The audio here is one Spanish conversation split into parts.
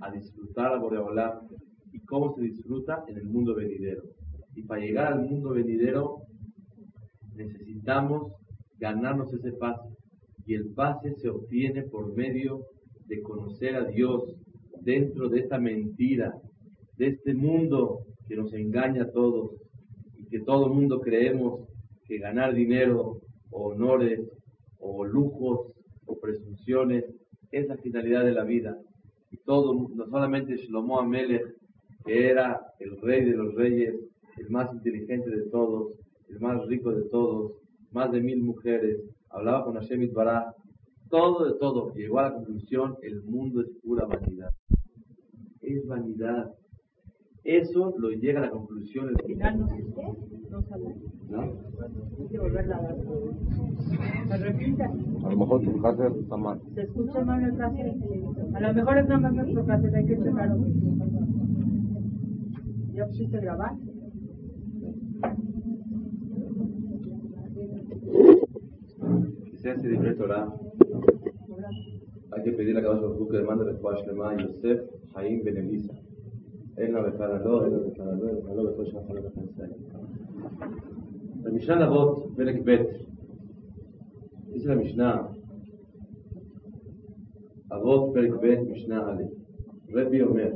a disfrutar a Boreolá. ¿Y cómo se disfruta? En el mundo venidero. Y para llegar al mundo venidero necesitamos ganarnos ese pase. Y el pase se obtiene por medio de conocer a Dios dentro de esta mentira, de este mundo que nos engaña a todos y que todo el mundo creemos que ganar dinero o honores o lujos o presunciones es la finalidad de la vida. Y todo, no solamente Shlomo Amelech, que era el rey de los reyes, el más inteligente de todos, el más rico de todos, más de mil mujeres, hablaba con Hashem Bará, todo de todo, llegó a la conclusión, el mundo es pura vanidad. Es vanidad. Eso lo llega a la conclusión. El final no ¿No? Hay que volverla a dar. A lo mejor tu casa está mal. Se escucha mal el cassette. A lo mejor es nada más nuestro cassette, hay que checarlo. ¿Ya pusiste grabar? se hace de Torah, hay que pedir a cada uno que demande respuesta a Yosef Haim Ben Elisa. אין לה בכלל לא, אין לה בכלל לא, אין לה בכל שאף אחד לא בכלל במשנה אבות, פרק ב', יש למשנה, אבות פרק ב', משנה א', רבי אומר,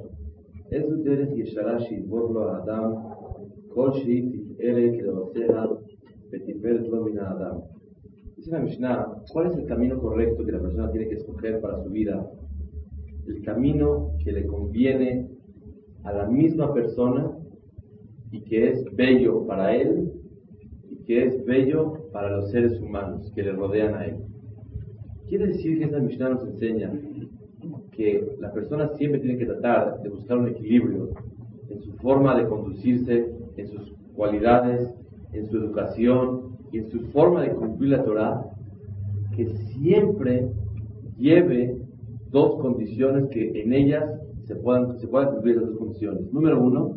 איזו דרך ישרה שיבור לו האדם כל שהיא תפארת לעושיה ותפארת לו מן האדם. Dice la Mishnah, ¿cuál es el camino correcto que la persona tiene que escoger para su vida? El camino que le conviene a la misma persona y que es bello para él y que es bello para los seres humanos que le rodean a él. Quiere decir que esta Mishnah nos enseña que la persona siempre tiene que tratar de buscar un equilibrio en su forma de conducirse, en sus cualidades, en su educación, y en su forma de cumplir la Torah, que siempre lleve dos condiciones que en ellas se puedan, se puedan cumplir esas dos condiciones. Número uno,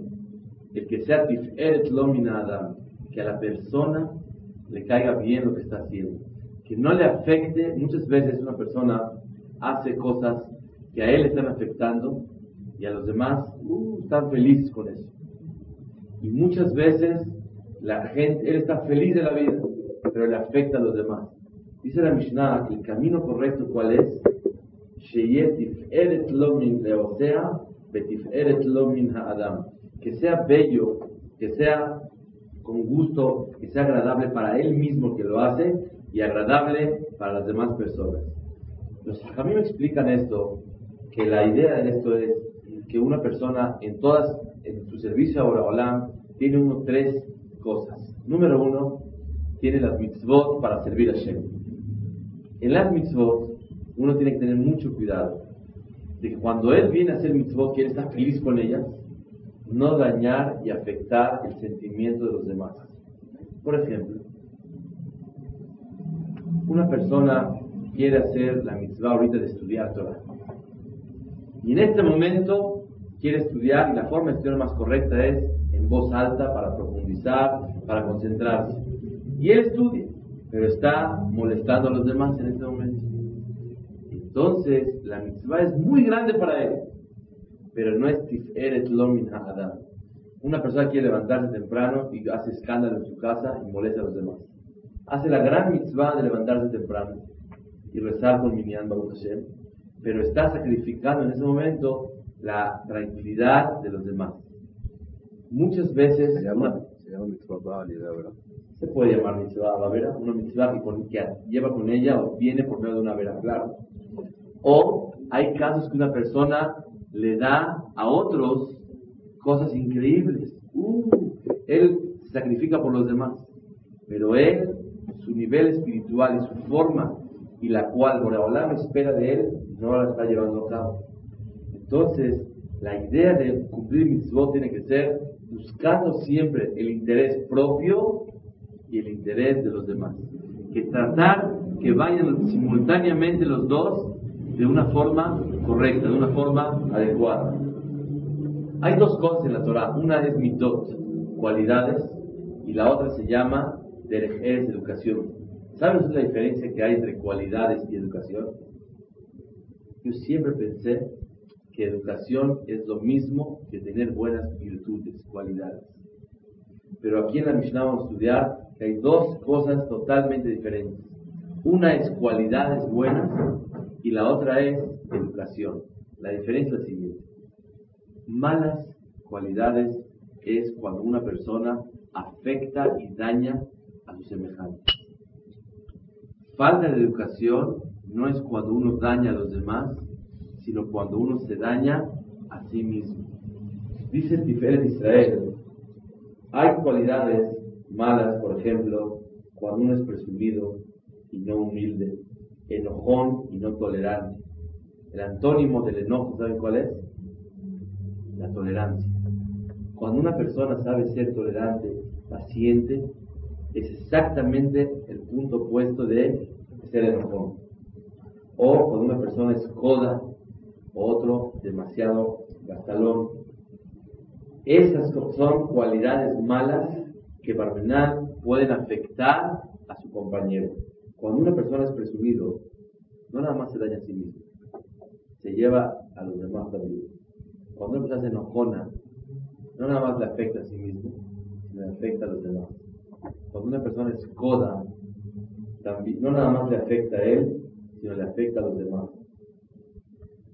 el que sea tiferet lomina adam, que a la persona le caiga bien lo que está haciendo, que no le afecte, muchas veces una persona hace cosas que a él están afectando y a los demás uh, están felices con eso. Y muchas veces la gente, él está feliz de la vida, pero le afecta a los demás. Dice la Mishnah que el camino correcto cuál es? Que sea bello, que sea con gusto, que sea agradable para él mismo que lo hace y agradable para las demás personas. Los me explican esto, que la idea de esto es que una persona en todas, en su servicio a Olam, tiene uno tres cosas. Número uno, tiene las mitzvot para servir a Shem. En las mitzvot, uno tiene que tener mucho cuidado de que cuando él viene a hacer mitzvot, quiere estar feliz con ellas, no dañar y afectar el sentimiento de los demás. Por ejemplo, una persona quiere hacer la mitzvah ahorita de estudiar Torah. Y en este momento quiere estudiar y la forma de estudiar más correcta es en voz alta para profundizar, para concentrarse. Y él estudia, pero está molestando a los demás en este momento. Entonces, la mitzvah es muy grande para él, pero no es tiferet lomin adam. Una persona quiere levantarse temprano y hace escándalo en su casa y molesta a los demás. Hace la gran mitzvah de levantarse temprano y rezar con Minyan Baruch Hashem, pero está sacrificando en ese momento la tranquilidad de los demás. Muchas veces... Se llama, se llama mitzvah ¿verdad? se puede llamar mitzvah babera, una mitzvah que, lleva con ella o viene por medio de una vera, claro. O hay casos que una persona le da a otros cosas increíbles. Uh, él se sacrifica por los demás, pero él, su nivel espiritual y su forma y la cual Boreolam espera de él, no la está llevando a cabo. Entonces, la idea de cumplir mitzvot tiene que ser buscando siempre el interés propio y el interés de los demás. Que tratar que vayan simultáneamente los dos de una forma correcta, de una forma adecuada. Hay dos cosas en la Torah. Una es mitot, cualidades, y la otra se llama derejes, educación. ¿Sabes la diferencia que hay entre cualidades y educación? Yo siempre pensé que educación es lo mismo que tener buenas virtudes, cualidades. Pero aquí en la Mishnah vamos a estudiar que hay dos cosas totalmente diferentes. Una es cualidades buenas y la otra es educación. La diferencia es la siguiente. Malas cualidades es cuando una persona afecta y daña a sus semejantes. Falta de educación no es cuando uno daña a los demás, sino cuando uno se daña a sí mismo. Dice de Israel, hay cualidades malas, por ejemplo, cuando uno es presumido y no humilde, enojón y no tolerante. El antónimo del enojo, ¿saben cuál es? La tolerancia. Cuando una persona sabe ser tolerante, paciente, es exactamente el punto opuesto de ser enojón. O cuando una persona es coda, otro demasiado gastalón. Esas son cualidades malas que Barmenal pueden afectar a su compañero. Cuando una persona es presumido, no nada más se daña a sí mismo, se lleva a los demás también. Cuando una persona es enojona, no nada más le afecta a sí mismo, sino le afecta a los demás. Cuando una persona es coda, no nada más le afecta a él, sino le afecta a los demás.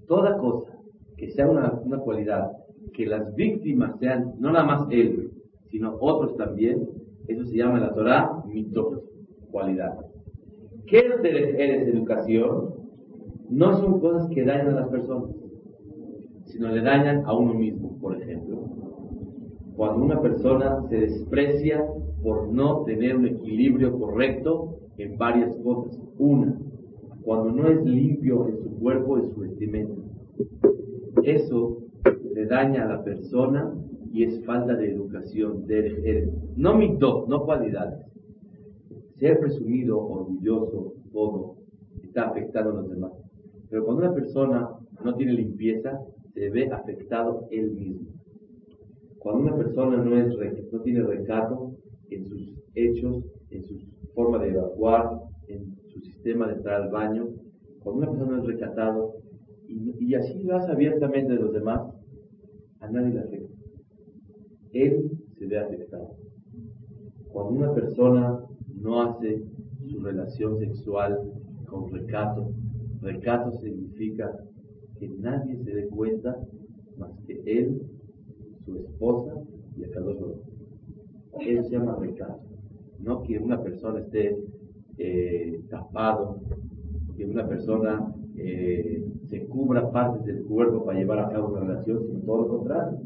Toda cosa que sea una, una cualidad, que las víctimas sean no nada más él, sino otros también, eso se llama en la Torah mito, cualidad. ¿Qué es educación? No son cosas que dañan a las personas, sino le dañan a uno mismo, por ejemplo. Cuando una persona se desprecia por no tener un equilibrio correcto en varias cosas. Una, cuando no es limpio en su cuerpo, en su vestimenta. Eso le daña a la persona y es falta de educación, de no mito, no cualidades. Ser presumido, orgulloso, todo, está afectando a los demás. Pero cuando una persona no tiene limpieza, se ve afectado él mismo. Cuando una persona no, es, no tiene recato en sus hechos, en su forma de evacuar, en su sistema de entrar al baño, cuando una persona es recatado y, y así vas abiertamente de los demás, a nadie le afecta él se ve afectado. Cuando una persona no hace su relación sexual con recato, recato significa que nadie se dé cuenta más que él, su esposa y el Kadosh Eso se llama recato. No que una persona esté eh, tapado, que una persona eh, se cubra partes del cuerpo para llevar a cabo una relación, sino todo lo contrario.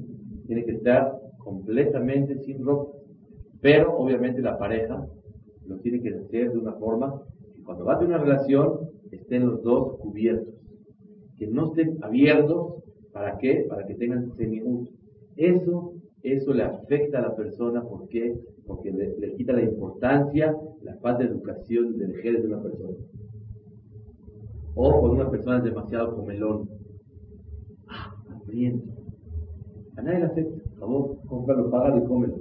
Tiene que estar completamente sin ropa. Pero obviamente la pareja lo tiene que hacer de una forma que cuando va a tener una relación estén los dos cubiertos. Que no estén abiertos, ¿para qué? Para que tengan seminudos. Eso, eso le afecta a la persona, ¿por qué? Porque le, quita la importancia, la falta de educación de mujeres de una persona. O cuando una persona es demasiado comelón, ah, hambriento, a nadie le afecta favor, cómpralo, págalo y cómelo.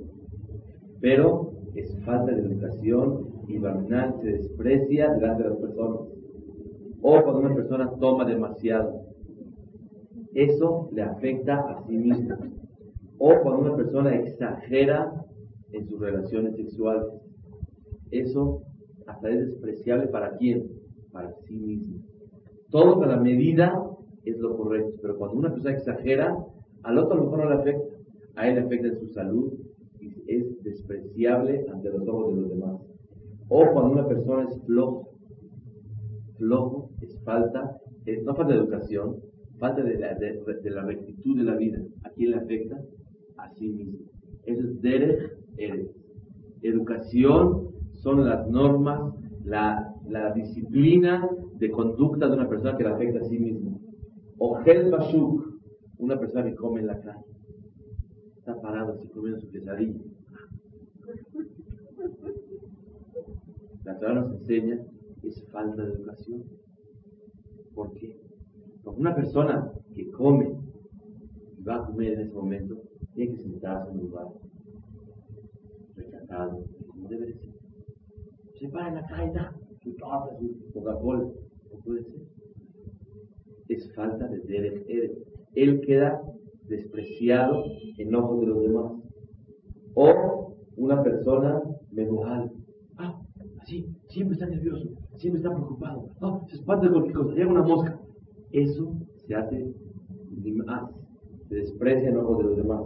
Pero es falta de educación y Barmenal se desprecia delante de las personas. O cuando una persona toma demasiado, eso le afecta a sí mismo. O cuando una persona exagera en sus relaciones sexuales, eso hasta es despreciable para quién? Para sí mismo. Todo a la medida es lo correcto, pero cuando una persona exagera, al otro a lo mejor no le afecta a él afecta en su salud es despreciable ante los ojos de los demás. O cuando una persona es flojo, flojo es falta, no falta educación, falta de la, de, la rectitud de la vida. ¿A quién le afecta? A sí mismo. Eso es derech eres. Educación son las normas, la, la, disciplina de conducta de una persona que le afecta a sí mismo. O gel bashuk, una persona que come en la calle está parado así comiendo su quesadilla. La Torah nos enseña es falta de educación. ¿Por qué? Porque una persona que come y va a comer en ese momento, tiene que sentarse en un lugar recatado, como debe ser. Se para en la calle, su torta, su Coca-Cola, no puede ser. Es falta de Derech él queda despreciado en ojos de los demás. O una persona menujal. Ah, así, siempre está nervioso, siempre está preocupado. Ah, se espanta de cualquier cosa, llega una mosca. Eso se hace más, se desprecia en ojos de los demás.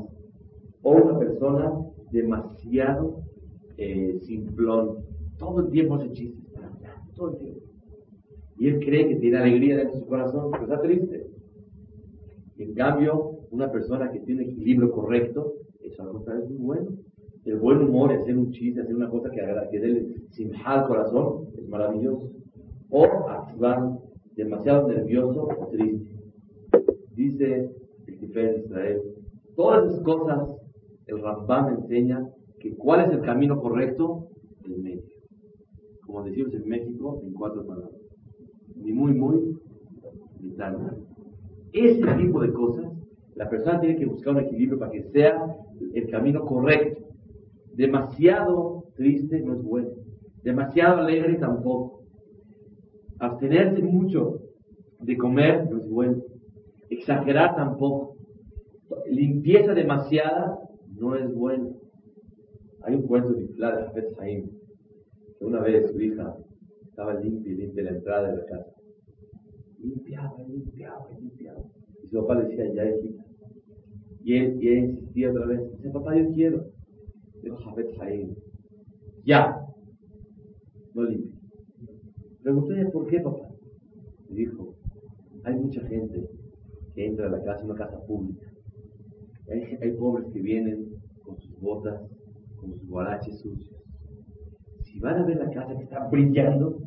O una persona demasiado eh, simplón, todo el tiempo hace chistes, todo el tiempo. Y él cree que tiene alegría dentro de su corazón, pero está triste. En cambio, una persona que tiene equilibrio correcto, eso es muy bueno. El buen humor, hacer un chiste, hacer una cosa que, que dé simha al corazón, es maravilloso. O activar demasiado nervioso o triste. Dice el jefe de Israel, todas esas cosas el Rambam enseña que cuál es el camino correcto, el medio. Como decimos en México, en cuatro palabras. Ni muy, muy, ni tan. Ese tipo de cosas, la persona tiene que buscar un equilibrio para que sea el camino correcto. Demasiado triste no es bueno. Demasiado alegre tampoco. Abstenerse mucho de comer no es bueno. Exagerar tampoco. Limpieza demasiada no es bueno. Hay un cuento de de Jafet Haim, que una vez su hija estaba limpia y limpia la entrada de la casa. Limpiaba, limpiaba, limpiaba. Y su papá le decía, ya hijita. Y él, insistía otra vez, dice, papá, yo quiero. Dijo Jafet Haim, ya, no limpia. Preguntó ella, ¿por qué, papá? Y dijo, hay mucha gente que entra a la casa, una casa pública. Hay, hay pobres que vienen con sus botas con sus guaraches sucios. Si van a ver la casa que está brillando,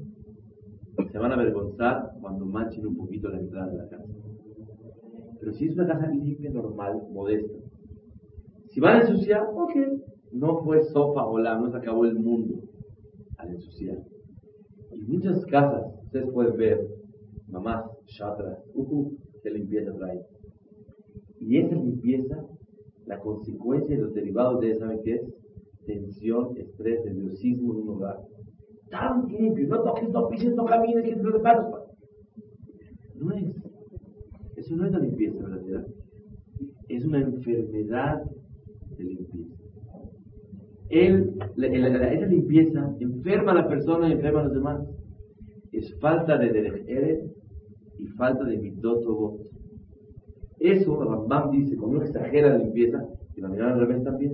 se van a avergonzar cuando manchen un poquito la entrada de la casa. Pero si es una casa limpia, normal, modesta, si van a ensuciar, ok, no fue sopa o la, no se acabó el mundo al ensuciar. Y muchas casas, ustedes pueden ver, mamás, chatras, uh, qué limpieza trae. Y esa limpieza, la consecuencia de los derivados de esa, ¿saben qué es? tensión, estrés, nerviosismo en un lugar. Tan limpio, no toques, no pises, no camines, que te preparas. No es. No es la limpieza verdadera. Es una enfermedad de limpieza. Él, esa limpieza enferma a la persona y enferma a los demás. Es falta de derech y falta de mitot Eso Rambam dice, cuando uno exagera la limpieza, y la mirada al revés también,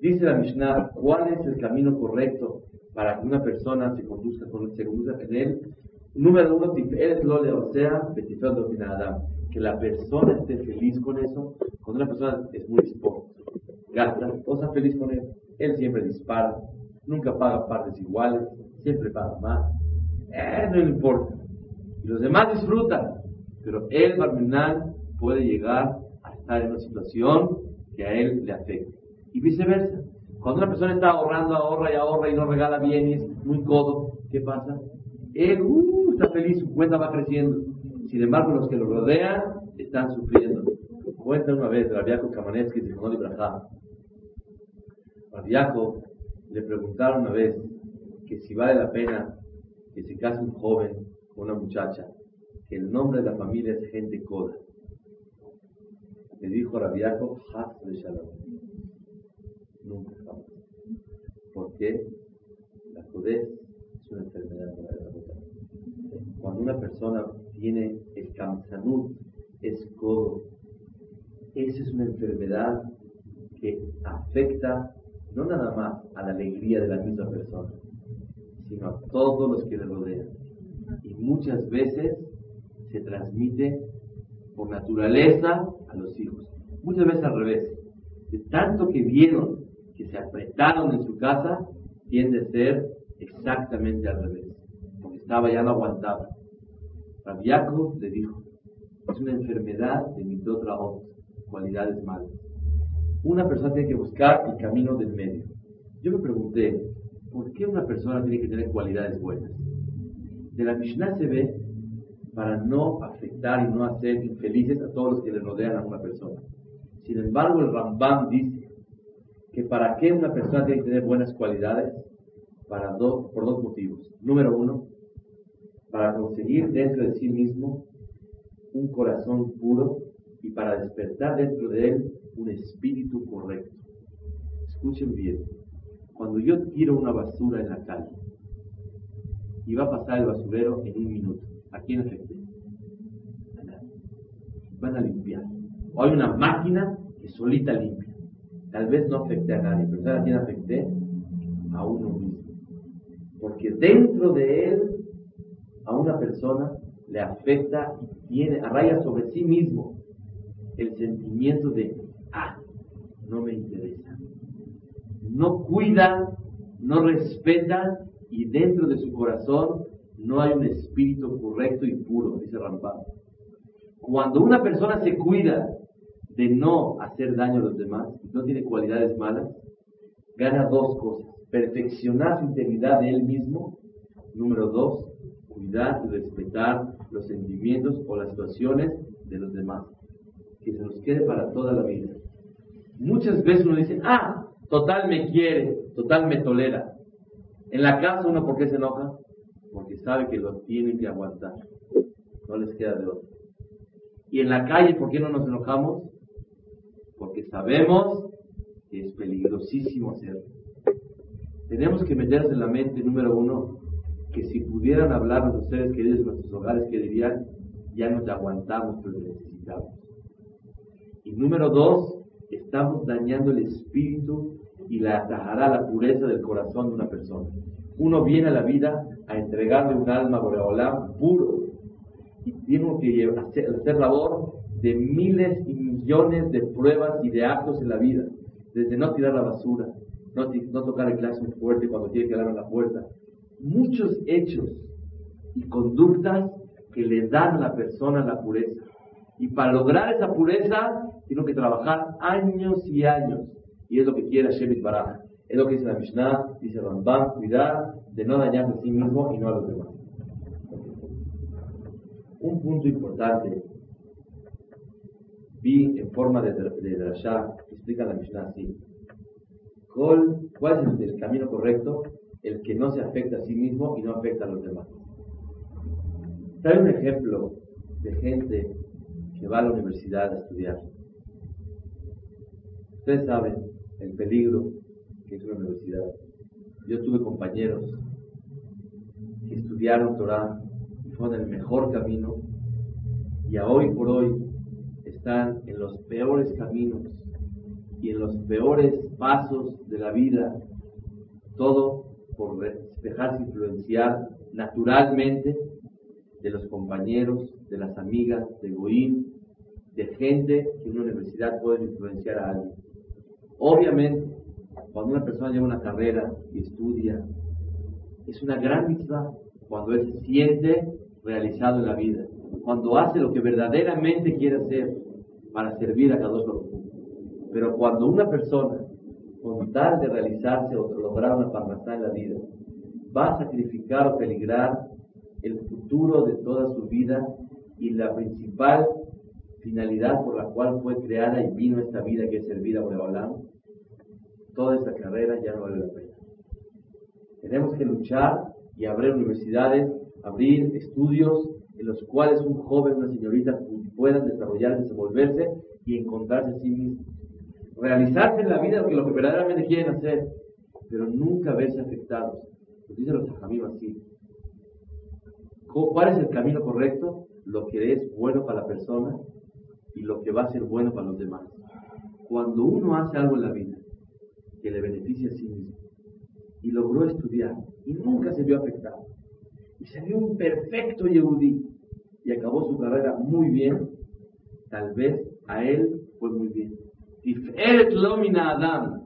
Dice la Mishnah, ¿cuál es el camino correcto para que una persona se conduzca, con, se conduzca en él? Número uno, o sea, que la persona esté feliz con eso. Cuando una persona es muy sport, gasta, o está feliz con él. Él siempre dispara, nunca paga partes iguales, siempre paga más. Eh, no le importa. Y los demás disfrutan, pero él, Barmenal, puede llegar a estar en una situación que a él le afecta y viceversa. Cuando una persona está ahorrando, ahorra y ahorra y no regala bienes, muy codo, ¿qué pasa? Él uh, está feliz, su cuenta va creciendo. Sin embargo, los que lo rodean están sufriendo. Cuenta una vez de Rabiaco Kamanetsky de Jonol Ibrahim. Rabiaco le preguntaron una vez que si vale la pena que se case un joven con una muchacha, que el nombre de la familia es gente coda. Le dijo Rabiaco, Haz de Shalom nunca jamás. Porque la codez es una enfermedad Cuando una persona tiene el kamsanut, es codo, esa es una enfermedad que afecta no nada más a la alegría de la misma persona, sino a todos los que le rodean. Y muchas veces se transmite por naturaleza a los hijos. Muchas veces al revés. De tanto que vieron que se apretaron en su casa tiende a ser exactamente al revés, porque estaba ya no aguantaba. Rabiaco le dijo, es una enfermedad de dos cualidades malas. Una persona tiene que buscar el camino del medio. Yo me pregunté, ¿por qué una persona tiene que tener cualidades buenas? De la Mishnah se ve para no afectar y no hacer infelices a todos los que le rodean a una persona. Sin embargo, el Rambam dice que para qué una persona tiene que tener buenas cualidades para dos, por dos motivos. Número uno, para conseguir dentro de sí mismo un corazón puro y para despertar dentro de él un espíritu correcto. Escuchen bien, cuando yo tiro una basura en la calle y va a pasar el basurero en un minuto, ¿a quién afecté? A nadie. Van a limpiar. O hay una máquina que solita limpia. Tal vez no afecte a nadie, pero ¿sabes a quién afecté? A uno mismo. Porque dentro de él, a una persona le afecta y tiene, arraiga sobre sí mismo el sentimiento de, ah, no me interesa. No cuida, no respeta y dentro de su corazón no hay un espíritu correcto y puro, dice Rambam. Cuando una persona se cuida de no hacer daño a los demás, no tiene cualidades malas, gana dos cosas. Perfeccionar su integridad de él mismo. Número dos, cuidar y respetar los sentimientos o las situaciones de los demás. Que se nos quede para toda la vida. Muchas veces uno dice, ah, total me quiere, total me tolera. En la casa uno, ¿por qué se enoja? Porque sabe que lo tiene que aguantar. No les queda de otro. Y en la calle, ¿por qué no nos enojamos? Porque sabemos que es peligrosísimo hacerlo. Tenemos que meterse en la mente, número uno, que si pudieran hablar los seres queridos en nuestros hogares, que dirían, ya no te aguantamos, pero necesitamos. Y número dos, estamos dañando el espíritu y la atajará la pureza del corazón de una persona. Uno viene a la vida a entregarle un alma a Boreolam puro y tiene que hacer, labor de miles y millones de pruebas y de actos en la vida, desde no tirar la basura, no, no tocar el claxon fuerte cuando tiene que dar a la puerta, muchos hechos y conductas que le dan a la persona la pureza. Y para lograr esa pureza, tiene que trabajar años y años. Y es lo que quiere Shemit Baraj. Es lo que dice la Mishnah, dice Rambam, cuidar de no dañarse a sí mismo y no a los demás. Un punto importante, vi en forma de, de Drashá, explica la Mishnah así. ¿Cuál es el camino correcto? El que no se afecta a sí mismo y no afecta a los demás. Trae un ejemplo de gente que va a la universidad a estudiar. Ustedes saben el peligro que es una universidad. Yo tuve compañeros que estudiaron Torah y fueron el mejor camino y a hoy por hoy están en los peores caminos y en los peores pasos de la vida, todo por dejarse influenciar naturalmente de los compañeros, de las amigas, de Goín, de gente que en una universidad puede influenciar a alguien. Obviamente, cuando una persona lleva una carrera y estudia, es una gran mitzvah cuando él se siente realizado en la vida, cuando hace lo que verdaderamente quiere hacer para servir a cada uno. Pero cuando una persona, con de realizarse o lograr una parnasá en la vida, va a sacrificar o peligrar el futuro de toda su vida y la principal finalidad por la cual fue creada y vino esta vida que es servir a Boreolam, toda esa carrera ya no vale la pena. Tenemos que luchar y abrir universidades, abrir estudios en los cuales un joven, una señorita puedan desarrollarse, desenvolverse y encontrarse a sí mismo. Realizarse en la vida lo que, verdaderamente quieren hacer, pero nunca verse afectados. Nos dicen los ajamim así. ¿Cuál es el camino correcto? Lo que es bueno para la persona y lo que va a ser bueno para los demás. Cuando uno hace algo en la vida que le beneficia a sí mismo y logró estudiar y nunca se vio afectado y se vio un perfecto Yehudi y acabó su carrera muy bien, tal vez a él fue muy bien. Tiferet lo mina Adam,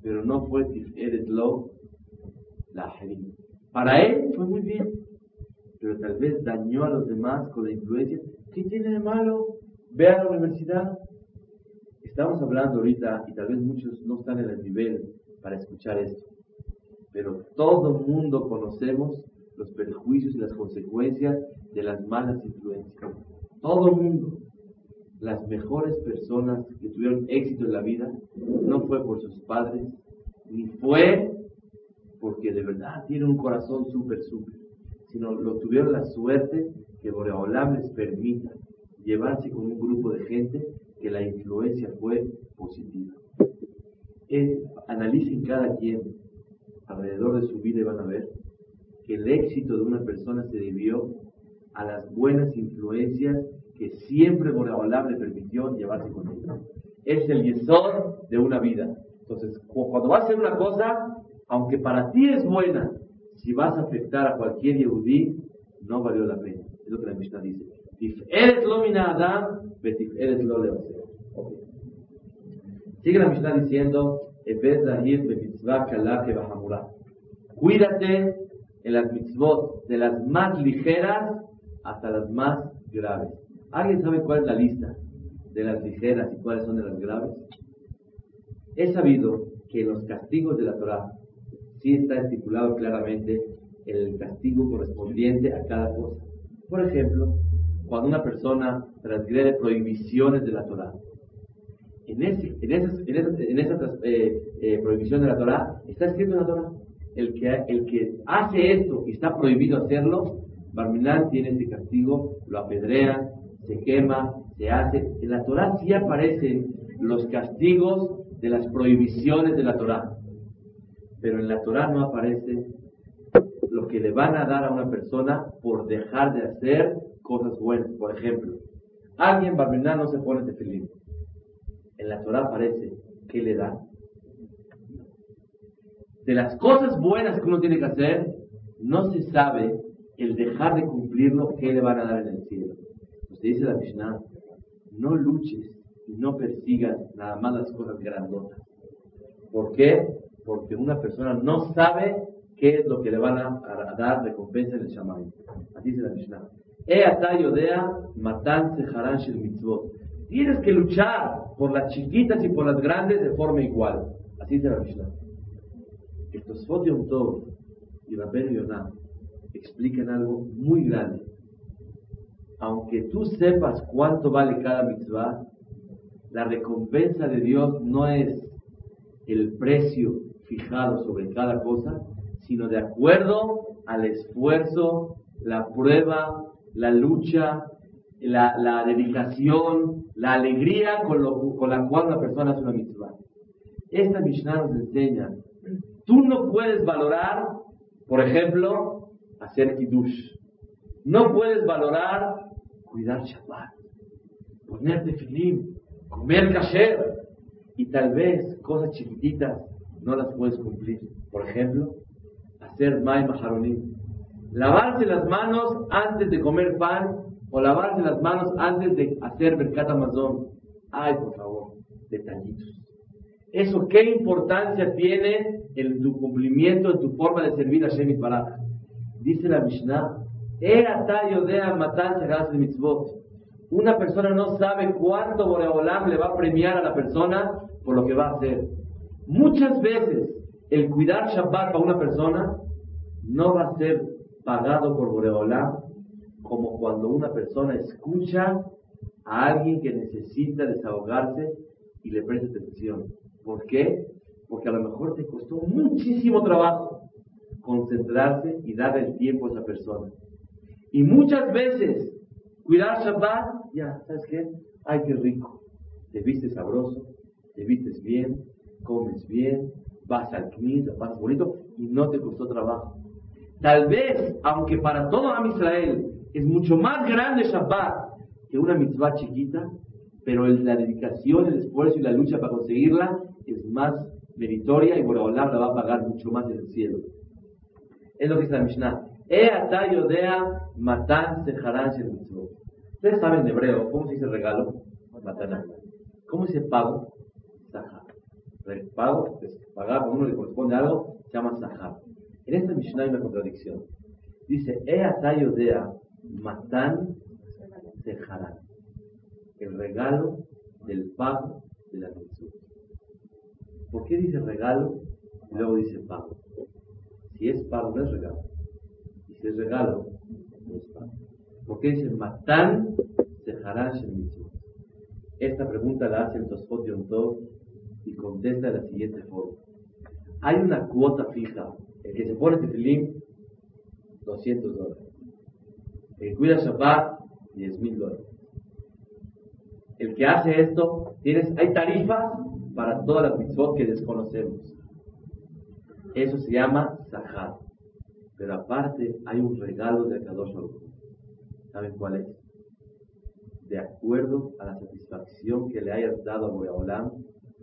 pero no fue Tiferet lo la Para él fue muy bien, pero tal vez dañó a los demás con la influencia. ¿Qué tiene de malo? Ve a la universidad. Estamos hablando ahorita, y tal vez muchos no están en el nivel para escuchar esto, pero todo el mundo conocemos los perjuicios y las consecuencias de las malas influencias. Todo el mundo. Las mejores personas que tuvieron éxito en la vida no fue por sus padres, ni fue porque de verdad tienen un corazón súper, súper, sino lo tuvieron la suerte que Boreolam les permita llevarse con un grupo de gente que la influencia fue positiva. Analicen cada quien alrededor de su vida y van a ver que el éxito de una persona se debió a las buenas influencias que siempre Boreolam le permitió llevarse con él. Es el yesor de una vida. Entonces, cuando vas a hacer una cosa, aunque para ti es buena, si vas a afectar a cualquier Yehudí, no valió la pena. Es lo que la Mishnah dice. eres lo Adam, eres lo. Sigue la Mishnah diciendo, Cuídate en las mitzvot, de las más ligeras hasta las más graves. ¿Alguien sabe cuál es la lista de las ligeras y cuáles son de las graves? He sabido que en los castigos de la Torah sí está estipulado claramente el castigo correspondiente a cada cosa. Por ejemplo, cuando una persona transgrede prohibiciones de la Torah, en, esas, eh, eh, prohibiciones de la Torah está escrito en la Torah el que, hace esto y está prohibido hacerlo, Barminán tiene ese castigo, lo apedrea, se quema, se hace. En la Torah sí aparecen los castigos de las prohibiciones de la Torah, pero en la Torah no aparece lo que le van a dar a una persona por dejar de hacer cosas buenas. Por ejemplo, alguien Barminán no se pone tefilín. En la Torah aparece que le da de las cosas buenas que uno tiene que hacer, no se sabe el dejar de cumplirlo, qué le van a dar en el cielo. Dice la Mishnah, no luches y no persigas nada más las cosas grandotas. ¿Por qué? Porque una persona no sabe qué es lo que le van a, dar recompensa en el Shammai. Así dice la Mishnah. Tienes que luchar por las chiquitas y por las grandes de forma igual. Así dice la Mishnah. Estos Yom Tov y Rabben Yonah explican algo muy grande. Aunque tú sepas cuánto vale cada mitzvah, la recompensa de Dios no es el precio fijado sobre cada cosa, sino de acuerdo al esfuerzo, la prueba, la lucha, la, dedicación, la alegría con, con la cual una persona hace una mitzvah. Esta Mishnah nos enseña Tú no puedes valorar, por ejemplo, hacer kiddush. No puedes valorar cuidar Shabbat, ponerte filim, comer kasher. Y tal vez cosas chiquititas no las puedes cumplir. Por ejemplo, hacer mai maharonim. Lavarse las manos antes de comer pan o lavarse las manos antes de hacer mercat amazon. Ay, por favor, detallitos. ¿Eso qué importancia tiene en tu cumplimiento, en tu forma de servir a Shemit Baraj? Dice la Mishnah, una persona no sabe cuánto Boreolam le va a premiar a la persona por lo que va a hacer. Muchas veces el cuidar Shabbat para una persona no va a ser pagado por Boreolam como cuando una persona escucha a alguien que necesita desahogarse y le presta atención. ¿Por qué? Porque a lo mejor te costó muchísimo trabajo concentrarse y dar el tiempo a esa persona. Y muchas veces, cuidar Shabbat, ya, ¿sabes qué? Ay, qué rico. Te vistes sabroso, te vistes bien, comes bien, vas al knis, vas bonito y no te costó trabajo. Tal vez, aunque para todo Am Israel es mucho más grande Shabbat que una mitzvah chiquita, pero la dedicación, el esfuerzo y la lucha para conseguirla es más meritoria y Boraholam la va a pagar mucho más en el cielo. Es lo que dice la Mishnah. Matan Ustedes saben en hebreo cómo se dice regalo, mataná. ¿Cómo se dice pago? Sahar. Pago es pagar cuando uno le corresponde algo, se llama sahar. En esta Mishnah hay una contradicción. Dice, E atayodea matan sejarán. El regalo del pago de la mitzvot. ¿Por qué dice regalo y luego dice pago? Si es pago, no es regalo. Es regalo, no es pago. ¿Por qué dice matán sejarán mismo? Esta pregunta la hace el Tosfot Tov y contesta de la siguiente forma. Hay una cuota fija. El que se pone tefilín, 200 dólares. El que cuida Shabbat, 10 mil dólares. el que hace esto, tienes, hay tarifas para todas las mitzvot que desconocemos. Eso se llama Sahar. Pero aparte hay un regalo de Akadosh Baruch. ¿Saben cuál es? De acuerdo a la satisfacción que le hayas dado a Boreolam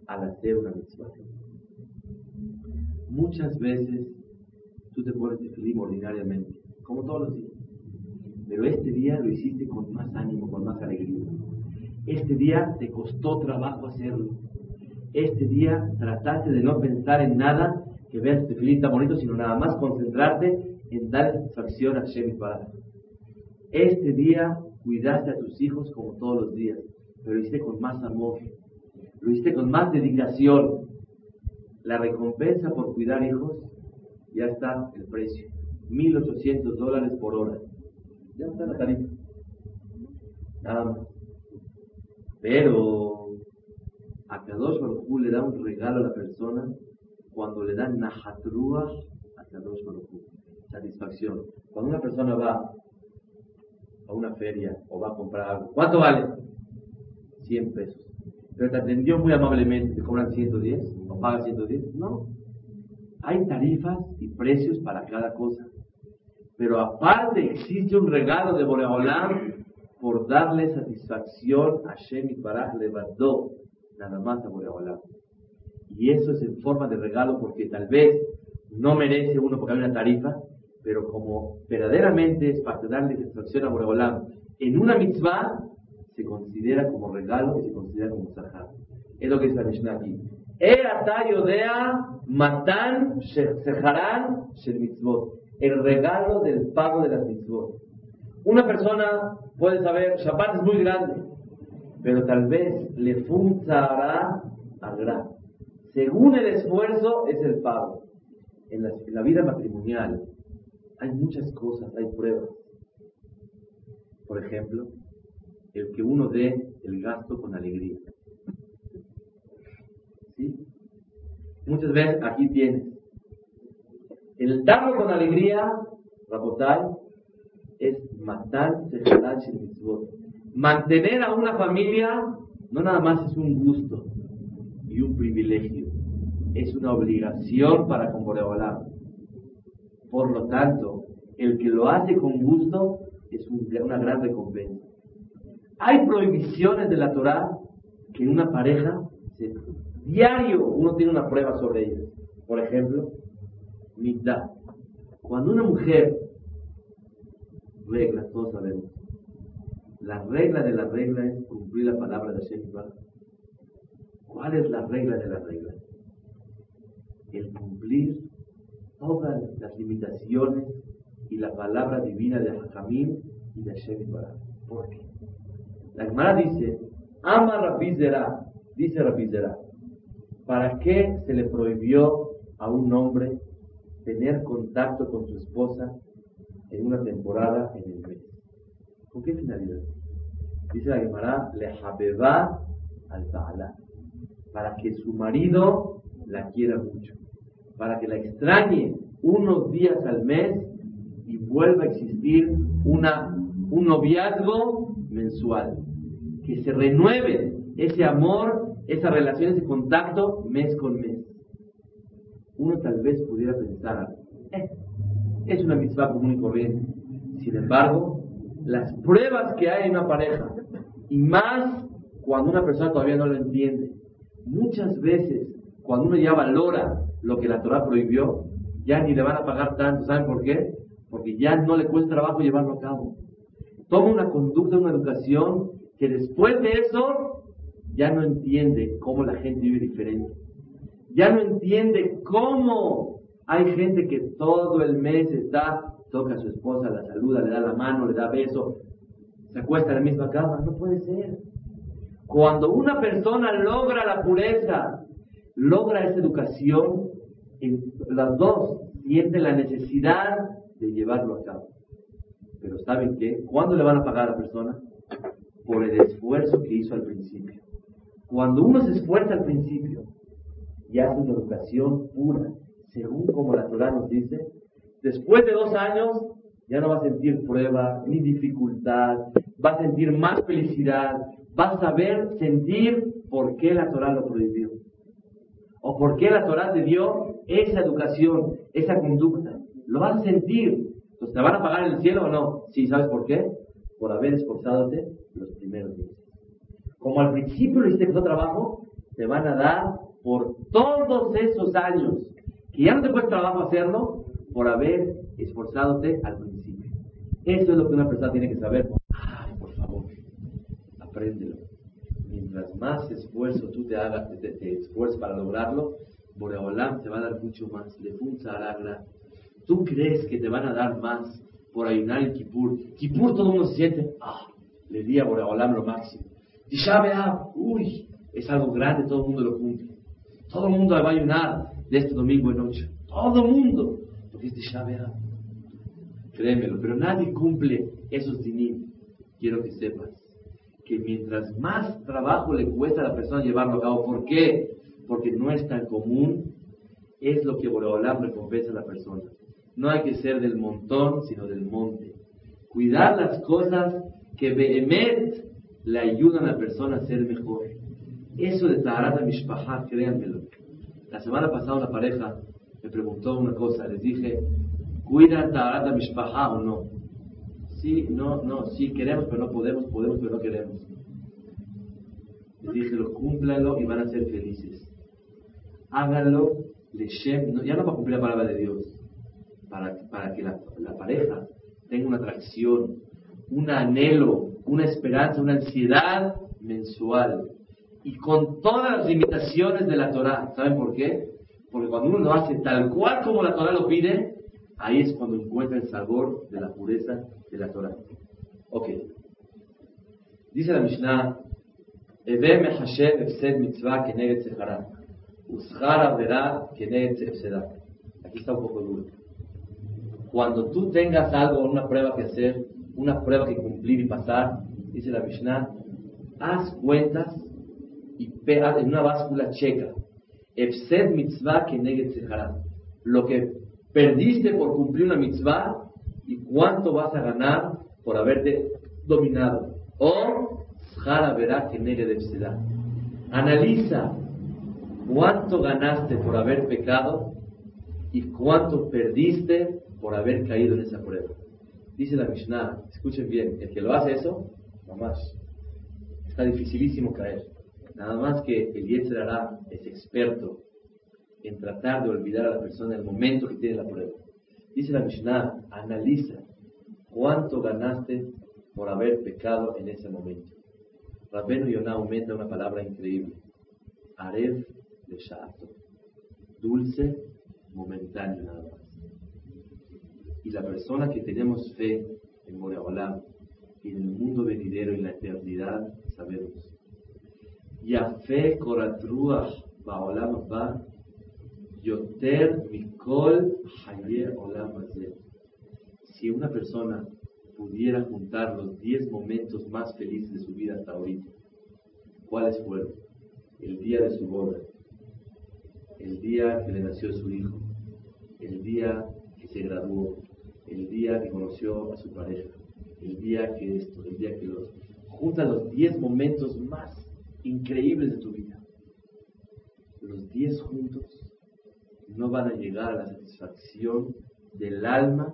al hacer una mitzvah. Muchas veces tú te pones feliz ordinariamente, como todos los días. Pero este día lo hiciste con más ánimo, con más alegría. Este día te costó trabajo hacerlo. Este día trataste de no pensar en nada que veas tu tan bonito, sino nada más concentrarte en dar satisfacción a Shem para Este día cuidaste a tus hijos como todos los días, pero lo hiciste con más amor, lo hiciste con más dedicación. La recompensa por cuidar hijos ya está el precio, 1.800 dólares por hora. Ya está la tarifa. Nada más. Pero a Kadosh Baruj le da un regalo a la persona cuando le dan Nahatruah a Kadosh Baruj Satisfacción. Cuando una persona va a una feria o va a comprar algo, ¿cuánto vale? 100 pesos. Pero te atendió muy amablemente, ¿te cobran 110? ¿O pagas 110? No. Hay tarifas y precios para cada cosa. Pero aparte existe un regalo de Boreolam por darle satisfacción a Shem y Baraj levantó nada más a Boreolam. Y eso es en forma de regalo porque tal vez no merece uno porque hay una tarifa, pero como verdaderamente es para darle satisfacción a Boreolam en una mitzvah, se considera como regalo y se considera como zahar. Es lo que dice la Mishnah aquí. matan mitzvot. El regalo del pago de las mitzvot. Una persona puede saber, Shabbat es muy grande, pero tal vez le funzará al gran. Según el esfuerzo es el pago. En la, vida matrimonial hay muchas cosas, hay pruebas. Por ejemplo, el que uno dé el gasto con alegría. ¿Sí? Muchas veces aquí tienes. El darlo con alegría, Rabotai, es matar Mantener a una familia no nada más es un gusto y un privilegio, es una obligación para con Boreolam. Por lo tanto, el que lo hace con gusto es una gran recompensa. Hay prohibiciones de la Torah que en una pareja diario uno tiene una prueba sobre ellas. Por ejemplo, mitad. Cuando una mujer reglas, todos sabemos. La regla de la regla es cumplir la palabra de Hashem ¿Cuál es la regla de la regla? El cumplir todas las limitaciones y la palabra divina de Hakamim y de Hashem ¿Por qué? La Gemara dice, ama Rabizera, dice Rabizera, ¿para qué se le prohibió a un hombre tener contacto con su esposa en una temporada en el mes. ¿Con qué finalidad? Dice la Gemara, le habeba al Ta'ala, para que su marido la quiera mucho, para que la extrañe unos días al mes y vuelva a existir una, un noviazgo mensual, que se renueve ese amor, esa relación, ese contacto mes con mes. Uno tal vez pudiera pensar, eh, es una mitzvah común y corriente. Sin embargo, las pruebas que hay en una pareja, y más cuando una persona todavía no lo entiende, muchas veces cuando uno ya valora lo que la Torah prohibió, ya ni le van a pagar tanto. ¿Saben por qué? Porque ya no le cuesta trabajo llevarlo a cabo. Toma una conducta, una educación que después de eso ya no entiende cómo la gente vive diferente. Ya no entiende cómo hay gente que todo el mes está, toca a su esposa, la saluda, le da la mano, le da beso, se acuesta en la misma cama. No puede ser. Cuando una persona logra la pureza, logra esa educación, las dos sienten la necesidad de llevarlo a cabo. Pero ¿saben qué? ¿Cuándo le van a pagar a la persona? Por el esfuerzo que hizo al principio. Cuando uno se esfuerza al principio y hace una educación pura, según como la Torah nos dice, después de dos años ya no va a sentir prueba ni dificultad, va a sentir más felicidad, va a saber sentir por qué la Torah lo prohibió. O por qué la Torah te dio esa educación, esa conducta. Lo vas a sentir. Entonces, ¿te van a pagar el cielo o no? Sí, ¿sabes por qué? Por haber esforzadote los primeros días. Como al principio lo hiciste con trabajo, te van a dar por todos esos años que ya no te cuesta trabajo hacerlo, por haber esforzadote al principio. Eso es lo que una persona tiene que saber. Ay, por favor, apréndelo. Mientras más esfuerzo tú te hagas, te, te esfuerces para lograrlo, Boreolam te va a dar mucho más. Le alagra. Tú crees que te van a dar más por ayunar el Kipur. Kipur todo el mundo se siente, ah, le di a Boreolam lo máximo. Ya uy, es algo grande, todo el mundo lo cumple. Todo el mundo va a ayunar de este domingo en noche. Todo el mundo. Porque es de Créemelo, pero nadie cumple esos dinim. Quiero que sepas que mientras más trabajo le cuesta a la persona llevarlo a cabo, ¿por qué? Porque no es tan común, es lo que Boreolam recompensa a la persona. No hay que ser del montón, sino del monte. Cuidar las cosas que Behemet le ayudan a la persona a ser mejor. Eso de Taharat Mishpahat, créanmelo. La semana pasada una pareja me preguntó una cosa, les dije, ¿cuida Taharat Mishpahat o no? Sí, no, no, sí, queremos, pero no podemos, podemos, pero no queremos. Les dije, lo y van a ser felices. Háganlo, ya no para cumplir la palabra de Dios, para, para que la, la pareja tenga una atracción, un anhelo una esperanza, una ansiedad mensual. Y con todas las limitaciones de la Torah. ¿Saben por qué? Porque cuando uno lo hace tal cual como la Torah lo pide, ahí es cuando encuentra el sabor de la pureza de la Torah. Ok. Dice la Mishnah, Aquí está un poco duro. Cuando tú tengas algo, una prueba que hacer, una prueba que cumplir y pasar, dice la Mishnah, haz cuentas y en una báscula checa. Efsed mitzvah que Lo que perdiste por cumplir una mitzvah y cuánto vas a ganar por haberte dominado. O jara verá que Analiza cuánto ganaste por haber pecado y cuánto perdiste por haber caído en esa prueba. Dice la Mishnah, escuchen bien, el que lo hace eso, más está dificilísimo caer. Nada más que el Yetzer es experto en tratar de olvidar a la persona en el momento que tiene la prueba. Dice la Mishnah, analiza cuánto ganaste por haber pecado en ese momento. Rabenu Yonah aumenta una palabra increíble. Arev de Sha'ato. Dulce, momentáneo nada más y la persona que tenemos fe en Boreolam y en el mundo venidero y la eternidad, sabemos. Yafe koratruach baolam ba yoter mikol haye olam Si una persona pudiera juntar los 10 momentos más felices de su vida hasta ahorita, ¿cuáles fueron? El día de su boda, el día que le nació su hijo, el día que se graduó, el día que conoció a su pareja, el día que esto, el día que los... Junta los 10 momentos más increíbles de tu vida. Los 10 juntos no van a llegar a la satisfacción del alma,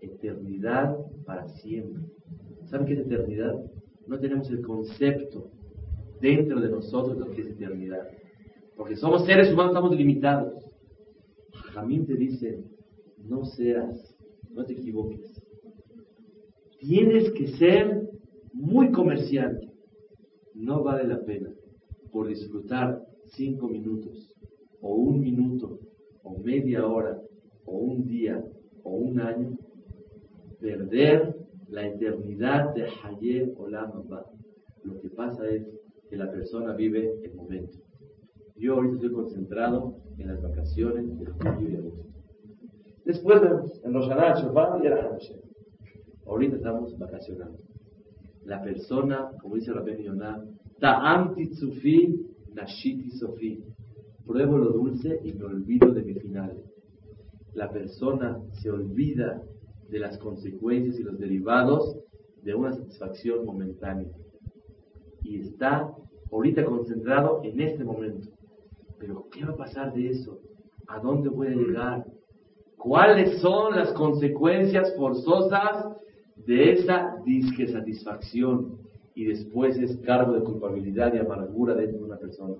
eternidad para siempre. ¿Saben qué es eternidad? No tenemos el concepto dentro de nosotros de lo que es eternidad. Porque somos seres humanos, estamos limitados. Jamín te dice, no seas no te equivoques. Tienes que ser muy comerciante. No vale la pena por disfrutar cinco minutos, o un minuto, o media hora, o un día, o un año, perder la eternidad de Haye Olam. Lo que pasa es que la persona vive el momento. Yo ahorita estoy concentrado en las vacaciones de julio y agosto. Después en los Shofar y la Ahorita estamos vacacionando. La persona, como dice Rabbi Yonah, Ta'am titzufi nashiti sofi. Pruebo lo dulce y me olvido de mi final. La persona se olvida de las consecuencias y los derivados de una satisfacción momentánea. Y está ahorita concentrado en este momento. Pero ¿qué va a pasar de eso? ¿A dónde a llegar? ¿Cuáles son las consecuencias forzosas de esa disque satisfacción? Y después es cargo de culpabilidad y amargura dentro de una persona.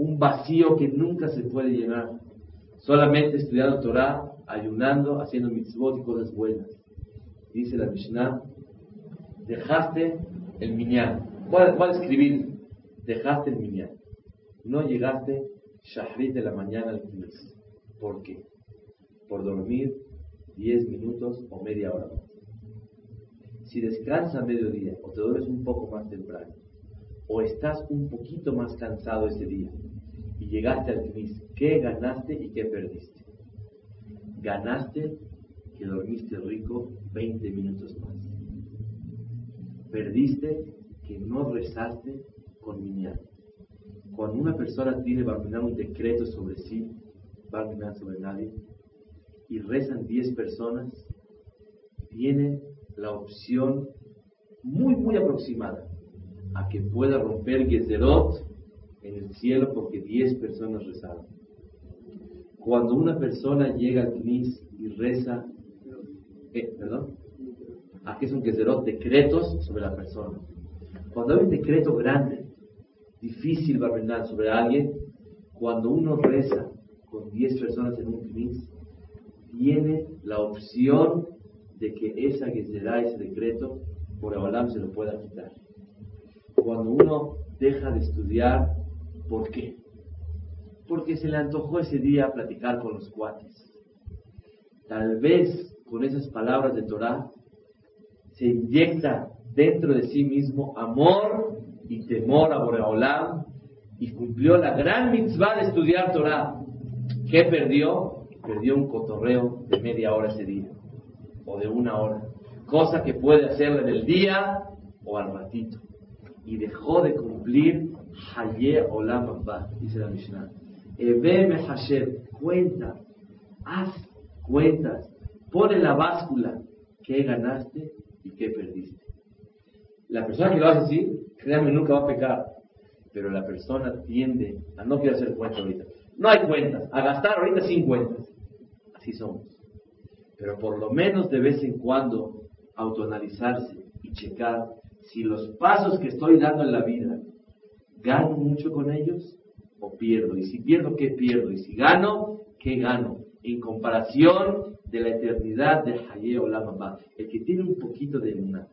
Un vacío que nunca se puede llenar. Solamente estudiando Torah, ayunando, haciendo mitzvot y cosas buenas. Dice la Mishnah, dejaste el minyan. Voy a, escribir, dejaste el minyan. No llegaste shahrit de la mañana al knis. ¿Por qué? Por dormir 10 minutos o media hora más. Si descansas a mediodía o te duermes un poco más temprano, o estás un poquito más cansado ese día y llegaste al knis, ¿qué ganaste y qué perdiste? Ganaste que dormiste rico 20 minutos más. Perdiste que no rezaste con minyan. Cuando una persona tiene un decreto sobre sí, Barminan sobre nadie, y rezan 10 personas, tiene la opción muy, muy aproximada a que pueda romper Gezerot en el cielo porque 10 personas rezaron. Cuando una persona llega al Knis y reza, eh, perdón, aquí es un Gezerot, decretos sobre la persona. Cuando hay un decreto grande, difícil Barmenán sobre alguien, cuando uno reza con 10 personas en un Knis, tiene la opción de que esa será ese decreto, por Abalam se lo pueda quitar. Cuando uno deja de estudiar, ¿por qué? Porque se le antojó ese día platicar con los cuates. Tal vez con esas palabras de Torah se inyecta dentro de sí mismo amor y temor a Boreolam y cumplió la gran mitzvah de estudiar Torah. ¿Qué perdió? Perdió un cotorreo de media hora ese día o de una hora, cosa que puede hacerle en el día o al ratito. Y dejó de cumplir Haye Olam Abba, dice la Mishnah. Ebeme Hashem, cuenta, haz cuentas, pon en la báscula qué ganaste y qué perdiste. La persona que lo hace así, créanme, nunca va a pecar. Pero la persona tiende a no quiero hacer cuentas ahorita. No hay cuentas, a gastar ahorita sin cuentas. Así somos pero por lo menos de vez en cuando autoanalizarse y checar si los pasos que estoy dando en la vida gano mucho con ellos o pierdo. Y si pierdo, ¿qué pierdo? Y si gano, ¿qué gano? En comparación de la eternidad de Haye Olam El que tiene un poquito de luna.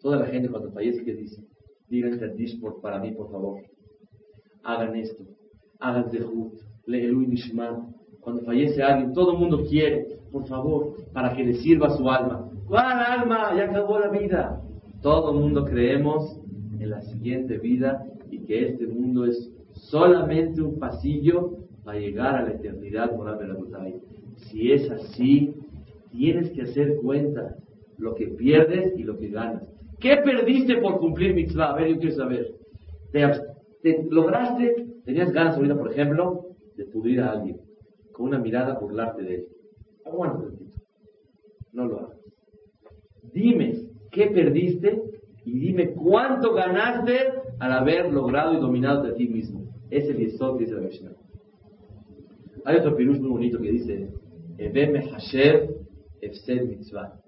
Toda la gente cuando fallece que dice, digan por para mí, por favor. Hagan esto. Hagan Zehut. Leelu Nishma. Cuando fallece alguien, todo el mundo quiere por favor, para que le sirva su alma. ¿Cuál alma? Ya acabó la vida. Todo el mundo creemos en la siguiente vida que este mundo es solamente un pasillo para llegar a la eternidad moral de la batalla. Si es así, tienes que hacer cuenta lo que pierdes y lo que ganas. ¿Qué perdiste por cumplir mitzvah? A ver, yo quiero saber. ¿Te, lograste, tenías ganas ahorita, por ejemplo, de pudrir a alguien, con una mirada burlarte de él? Aguanta No lo hagas. Dime qué perdiste y dime cuánto ganaste al haber logrado y dominado de ti mismo. Es el yesod dice la Mishnah. Hay otro pirush muy bonito que dice, Ebeme Hasher Efsed Mitzvah.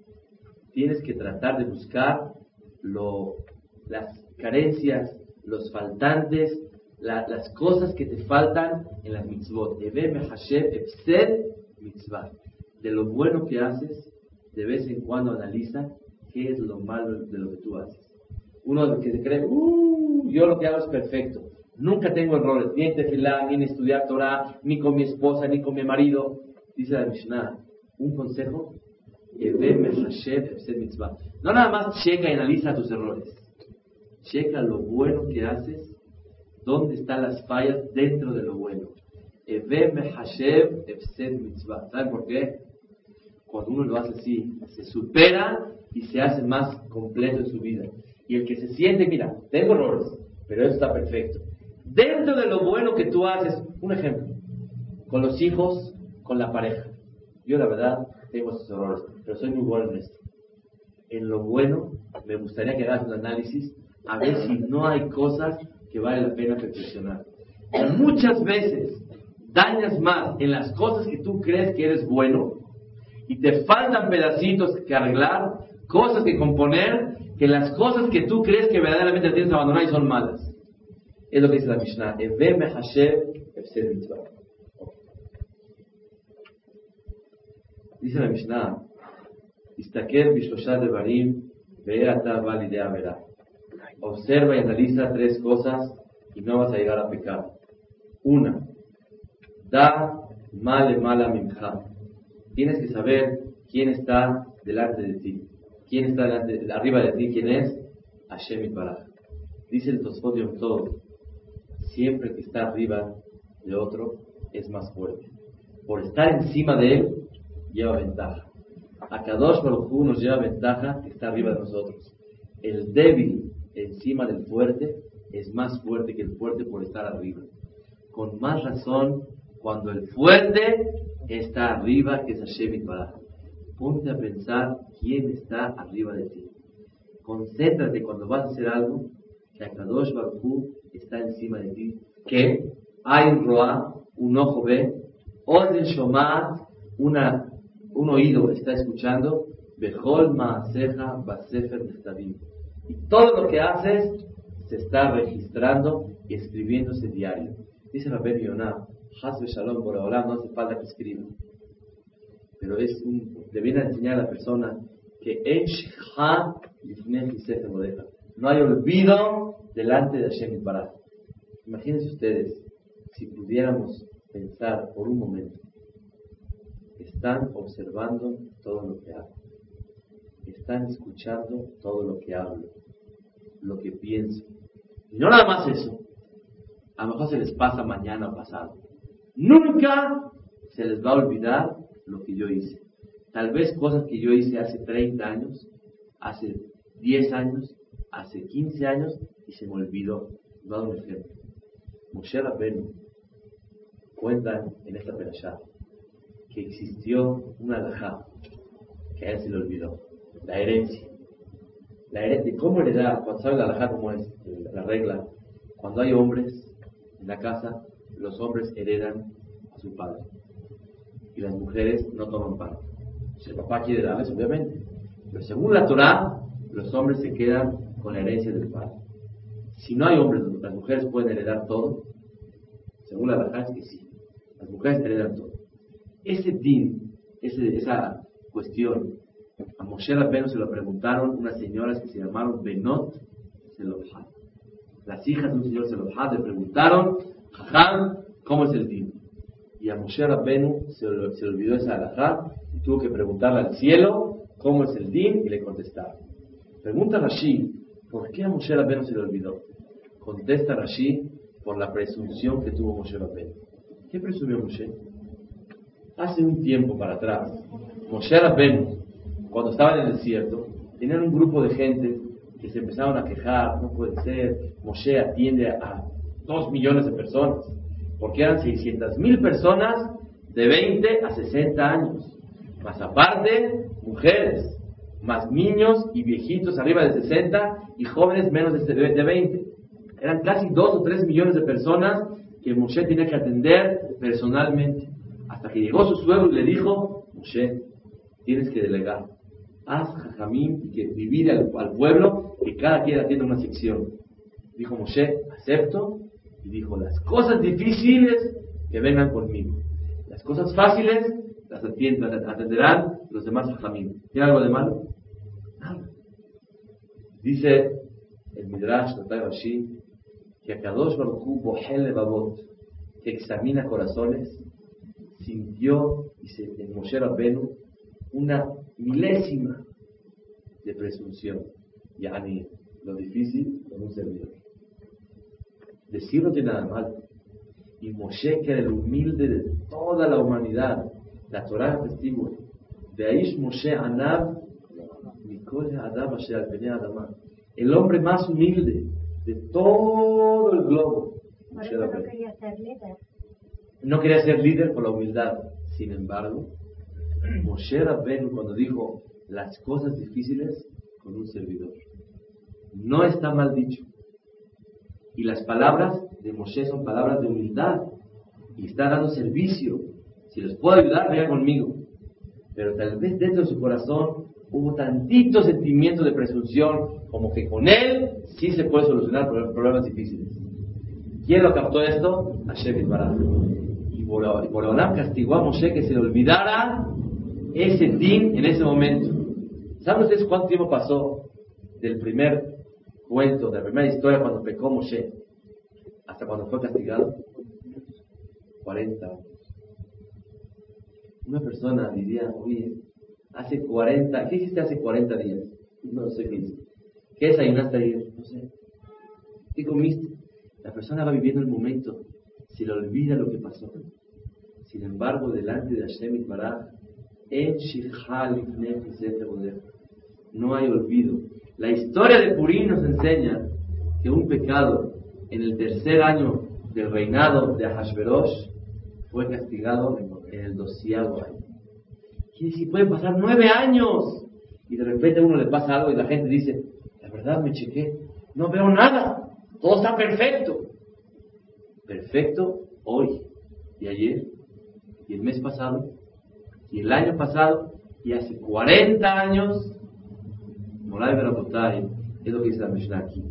Tienes que tratar de buscar las carencias, los faltantes, las cosas que te faltan en las mitzvot. Ebeme Hasher Efsed Mitzvah de lo bueno que haces, de vez en cuando analiza qué es lo malo de lo que tú haces. Uno que se cree, uh, yo lo que hago es perfecto. Nunca tengo errores, ni en tefilá, ni en estudiar Torah, ni con mi esposa, ni con mi marido. Dice la Mishnah, un consejo, no nada más checa y analiza tus errores. Checa lo bueno que haces, dónde están las fallas dentro de lo bueno. ¿Saben por qué? cuando uno lo hace así, se supera y se hace más completo en su vida. Y el que se siente, mira, tengo errores, pero eso está perfecto. Dentro de lo bueno que tú haces, un ejemplo, con los hijos, con la pareja. Yo la verdad, tengo esos errores, pero soy muy bueno en esto. En lo bueno, me gustaría que hagas un análisis a ver si no hay cosas que vale la pena perfeccionar. Muchas veces dañas más en las cosas que tú crees que eres bueno y te faltan pedacitos que arreglar, cosas que componer, que las cosas que tú crees que verdaderamente tienes que abandonar y son malas. Es lo que dice la Mishnah. Dice la Mishnah. Observa y analiza tres cosas y no vas a llegar a pecar. Una, da male mala minja. Tienes que saber quién está delante de ti. ¿Quién está arriba de ti? ¿Quién es? Hashem Baraj. Dice el Tosfot todo. Siempre que está arriba de otro es más fuerte. Por estar encima de él, lleva ventaja. A Kadosh Baruj nos lleva ventaja que está arriba de nosotros. El débil encima del fuerte es más fuerte que el fuerte por estar arriba. Con más razón, cuando el fuerte está arriba, que es Hashem Baraj. Ponte a pensar quién está arriba de ti. Concéntrate cuando vas a hacer algo, que Akadosh Baruj está encima de ti. Que hay un Roa, un ojo ve, Oden Shomat, una, un oído está escuchando, Behol Maaseja Basefer Nechtabim. Y todo lo que haces se está registrando y escribiéndose diario. Dice Rabbi Yonah, Hasbe Shalom por ahora no hace falta que escriba. Pero es un, le viene a enseñar a la persona que no hay olvido delante de Hashem Barak. Imagínense ustedes, si pudiéramos pensar por un momento, están observando todo lo que hago, están escuchando todo lo que hablo, lo que pienso. Y no nada más eso, a lo mejor se les pasa mañana o pasado. Nunca se les va a olvidar lo que yo hice. Tal vez cosas que yo hice hace 30 años, hace 10 años, hace 15 años y se me olvidó. Dar un ejemplo. Moshe Rabbeinu cuentan en esta perashá que existió una alajá que a él se le olvidó. La herencia. La herencia. ¿Cómo heredar? Cuando sabe la alajá cómo es la regla. Cuando hay hombres en la casa, los hombres heredan a su padre y las mujeres no toman parte. Si el papá quiere darles, obviamente. Pero según la Torah, los hombres se quedan con la herencia del padre. Si no hay hombres, las mujeres pueden heredar todo. Según la Torah es que sí. Las mujeres heredan todo. Ese din, esa cuestión, a Moshe Rabbeinu se lo preguntaron unas señoras que se llamaron Benot Zelofhad. Las hijas de un señor Zelofhad le preguntaron, Jajam, ¿cómo es el din? Y a Moshe Rabbeinu se, se olvidó esa alajá y tuvo que preguntarle al cielo cómo es el din y le contestaron. Pregunta Rashi, ¿por qué a Moshe Rabbeinu se le olvidó? Contesta Rashi, por la presunción que tuvo Moshe Rabbeinu. ¿Qué presumió Moshe? Hace un tiempo para atrás, Moshe Rabbeinu, cuando estaba en el desierto, tenían un grupo de gente que se empezaron a quejar, no puede ser, Moshe atiende a dos millones de personas porque eran 600 mil personas de 20 a 60 años, más aparte mujeres, más niños y viejitos arriba de 60 y jóvenes menos de 20. Eran casi 2 o 3 millones de personas que Moshe tenía que atender personalmente. Hasta que llegó su suegro y le dijo, Moshe, tienes que delegar. Haz jajamín y que divide al, al pueblo que cada quien atienda una sección. Dijo Moshe, acepto y dijo, las cosas difíciles que vengan conmigo. Las cosas fáciles las atenderán los demás. ¿Tiene algo de malo? Nada. Dice el Midrash Rashi que a Kadosh Baruch Bohel Babot, que examina corazones, sintió, dice en Moshe Rabbenu, una milésima de presunción. Yani, lo difícil en un servidor. Decir no tiene nada mal. Y Moshe, que era el humilde de toda la humanidad, la Torah es testigo. De ahí Moshe Anab, Adam El hombre más humilde de todo el globo. Por eso no quería ser líder. No quería ser líder por la humildad. Sin embargo, Moshe Rabbeinu cuando dijo las cosas difíciles con un servidor. No está mal dicho. Y las palabras de Moshe son palabras de humildad. Y está dando servicio. Si les puedo ayudar, venga conmigo. Pero tal vez dentro de su corazón hubo tantito sentimiento de presunción como que con él sí se puede solucionar problemas difíciles. ¿Quién lo captó esto? Hashem Baraj. Y Boreolam castigó a Moshe que se le olvidara ese din en ese momento. ¿Saben ustedes cuánto tiempo pasó del primer cuento, de la primera historia cuando pecó Moshe hasta cuando fue castigado? 40 años. Una persona diría, oye, hace 40, ¿qué hiciste hace 40 días? No sé qué hiciste. ¿Qué desayunaste ayer? No sé. ¿Qué comiste? La persona va viviendo el momento, se le olvida lo que pasó. Sin embargo, delante de Hashem y en no hay olvido. La historia de Purim nos enseña que un pecado en el tercer año del reinado de Ahashverosh fue castigado en el doceavo año. Quiere decir, pueden pasar nueve años y de repente a uno le pasa algo y la gente dice, la verdad me chequé, no veo nada, todo está perfecto. Perfecto hoy y ayer y el mes pasado y el año pasado y hace 40 años. Moray Berabotay es lo que dice la Mishnah aquí.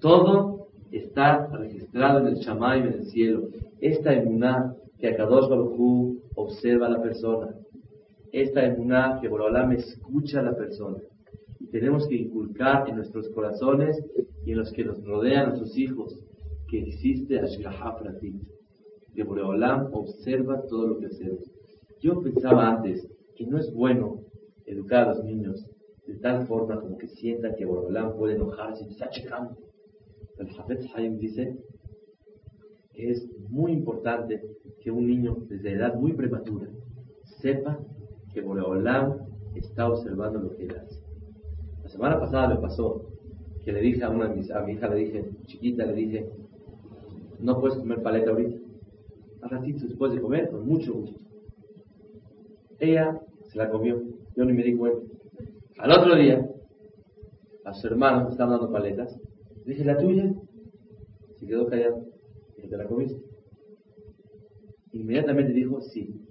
Todo está registrado en el Shamay, en el cielo. Esta emuná que Akadosh Baruj observa a la persona. Esta emuná que Borolam escucha a la persona. Y tenemos que inculcar en nuestros corazones y en los que nos rodean, nuestros hijos, que existe Ashgaha Pratit. Que Boreolam observa todo lo que hacemos. Yo pensaba antes que no es bueno educar a los niños de tal forma como que sientan que Boreolam puede enojarse y está checando. El Hafez Haim dice que es muy importante que un niño desde edad muy prematura sepa que Boreolam está observando lo que él hace. La semana pasada me pasó que le dije a una de mis, a mi hija, le dije, chiquita, le dije, no puedes comer paleta ahorita. A ratito después de comer, con mucho gusto. Ella se la comió, yo ni me di cuenta. Al otro día, a su hermano me estaban dando paletas. Le dije, ¿la tuya? Se quedó callado. Dije, ¿te la comiste? Inmediatamente dijo, sí.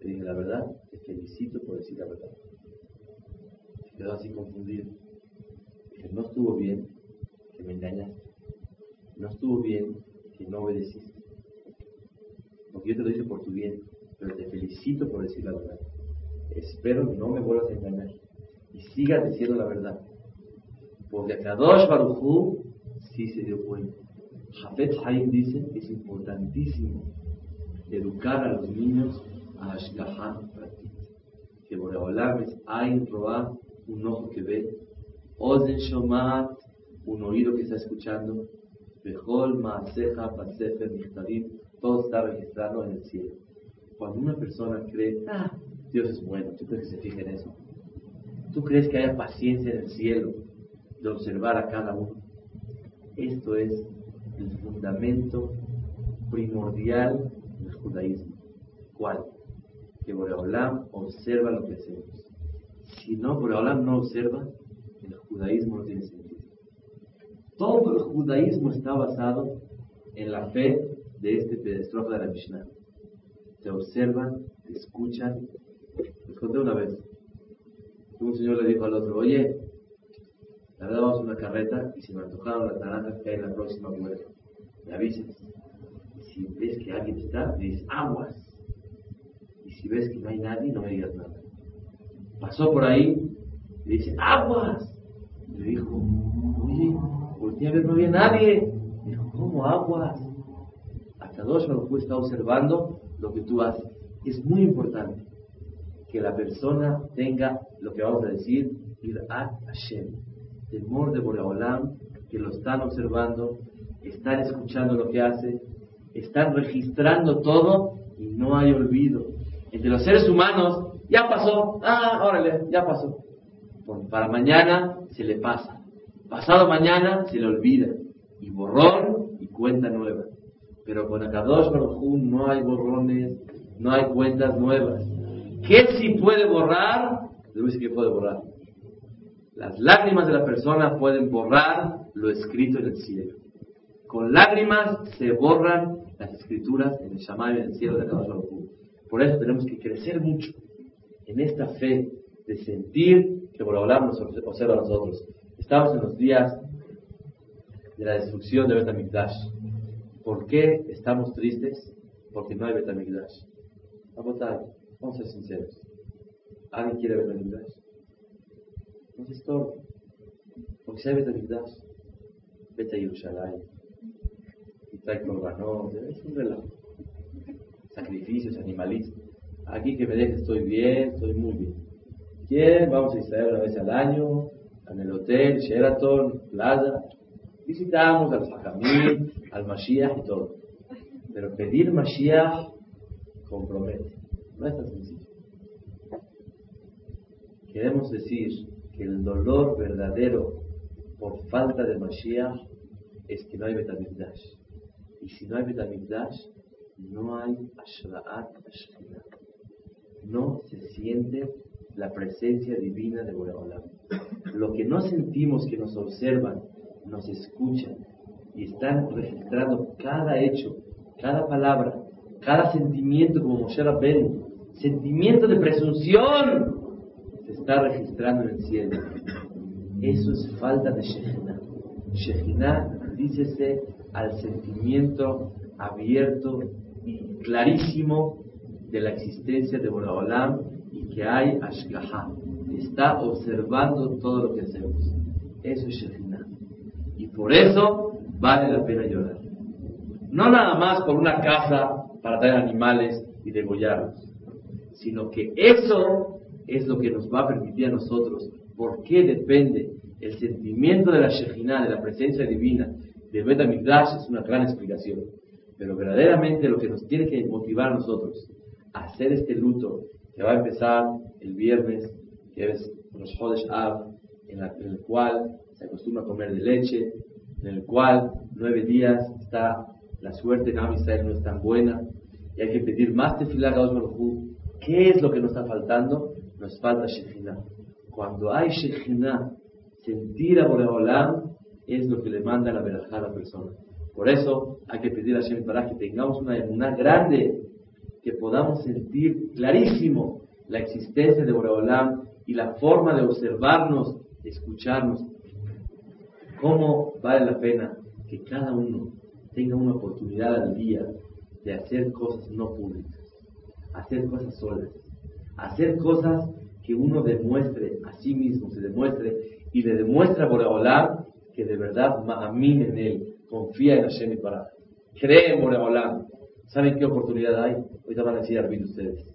Le dije, la verdad, te felicito por decir la verdad. Se quedó así confundido. Dije, no estuvo bien que me engañaste. No estuvo bien que no obedeciste. Porque yo te lo dije por tu bien, pero te felicito por decir la verdad. Espero que no me vuelvas a engañar y sigas diciendo la verdad. Porque Kadosh Baruchu sí se dio cuenta. Jafet Haim dice es importantísimo educar a los niños a Ashkahan Que Boreolam es Ain Roa, un ojo que ve, Ozen Shomat, un oído que está escuchando, Behol Maaseja Pasefer Michtarim, todo está registrado en el cielo. Cuando una persona cree, ah, Dios es bueno, ¿tú crees que se fije en eso? ¿Tú crees que haya paciencia en el cielo de observar a cada uno? Esto es el fundamento primordial del judaísmo. ¿Cuál? Que Boreolam observa lo que hacemos. Si no, Boreolam no observa, el judaísmo no tiene sentido. Todo el judaísmo está basado en la fe de este pedestrofe de la Mishnah. Te observan, te escuchan. Les conté una vez. Un señor le dijo al otro, oye, la verdad una carreta y si me antojaron las naranjas que hay en la próxima vuelta, me avisas. Y si ves que alguien está, me dices aguas. Y si ves que no hay nadie, no me digas nada. Pasó por ahí, le dice aguas. Le dijo, oye, volteé a ver, no había nadie. Dijo, ¿cómo aguas? Hasta dos Baruj está observando lo que tú haces. Es muy importante que la persona tenga lo que vamos a decir, a Hashem temor de Boreolam, que lo están observando, están escuchando lo que hace, están registrando todo y no hay olvido. Entre los seres humanos, ya pasó, ah, órale, ya pasó. para mañana se le pasa. Pasado mañana se le olvida. Y borrón y cuenta nueva. Pero con Akadosh Baruj no hay borrones, no hay cuentas nuevas. ¿Qué sí puede borrar? Voy que puede borrar. Las lágrimas de la persona pueden borrar lo escrito en el cielo. Con lágrimas se borran las escrituras en el Shammai en el cielo de Akadosh Baruj. Por eso tenemos que crecer mucho en esta fe de sentir que por hablar nos observa a nosotros. Estamos en los días de la destrucción de Betamigdash. ¿Por qué estamos tristes? Porque no hay Betamigdash. Vamos a, vamos a ser sinceros. ¿Alguien quiere Betamigdash? No se estorba. Porque si hay Betamigdash, vete a Yerushalayim. Y trae corbanot. Es un relajo. Sacrificios, animalistas. Aquí que me deje, estoy bien, estoy muy bien. ¿Quién? Vamos a Israel una vez al año, en el hotel, Sheraton, Plaza. Visitamos al Fajamil, al Mashiach y todo. Pero pedir Mashiach compromete. No es tan sencillo. Queremos decir que el dolor verdadero por falta de Mashiach es que no hay Betamigdash. Y si no hay Betamigdash, no hay Ashra'at Ashkinah. No se siente la presencia divina de Boreolam. Lo que no sentimos que nos observan, nos escuchan y están registrando cada hecho, cada palabra, cada sentimiento como Moshe Rabbeinu, sentimiento de presunción, se está registrando en el cielo. Eso es falta de Shekhinah. Shekhinah dícese al sentimiento abierto y clarísimo de la existencia de Boreolam y que hay Ashgaha. Está observando todo lo que hacemos. Eso es Shekhinah. Y por eso vale la pena llorar. No nada más por una casa para traer animales y degollarlos, sino que eso es lo que nos va a permitir a nosotros. ¿Por qué depende el sentimiento de la Shekhinah, de la presencia divina, de Bet Es una gran explicación. Pero verdaderamente lo que nos tiene que motivar a nosotros a hacer este luto que va a empezar el viernes, que es los Hodesh Av, en, el cual se acostumbra a comer de leche, en el cual nueve días está la suerte en Am no es tan buena, y hay que pedir más tefilá a Baruj ¿Qué es lo que nos está faltando? Nos falta Shekhinah. Cuando hay Shekhinah, sentir a Boreolam es lo que le manda la verajá a la persona. Por eso hay que pedir a Shem para que tengamos una, una grande que podamos sentir clarísimo la existencia de Boreolam y la forma de observarnos, escucharnos. ¿Cómo vale la pena que cada uno tenga una oportunidad al día de hacer cosas no públicas, hacer cosas solas, hacer cosas que uno demuestre a sí mismo, se demuestre y le demuestra a Boreolam que de verdad ma'amin en él, confía en Hashem y para, cree en Boreolam, ¿Saben qué oportunidad hay? Ahorita van a decir a ustedes.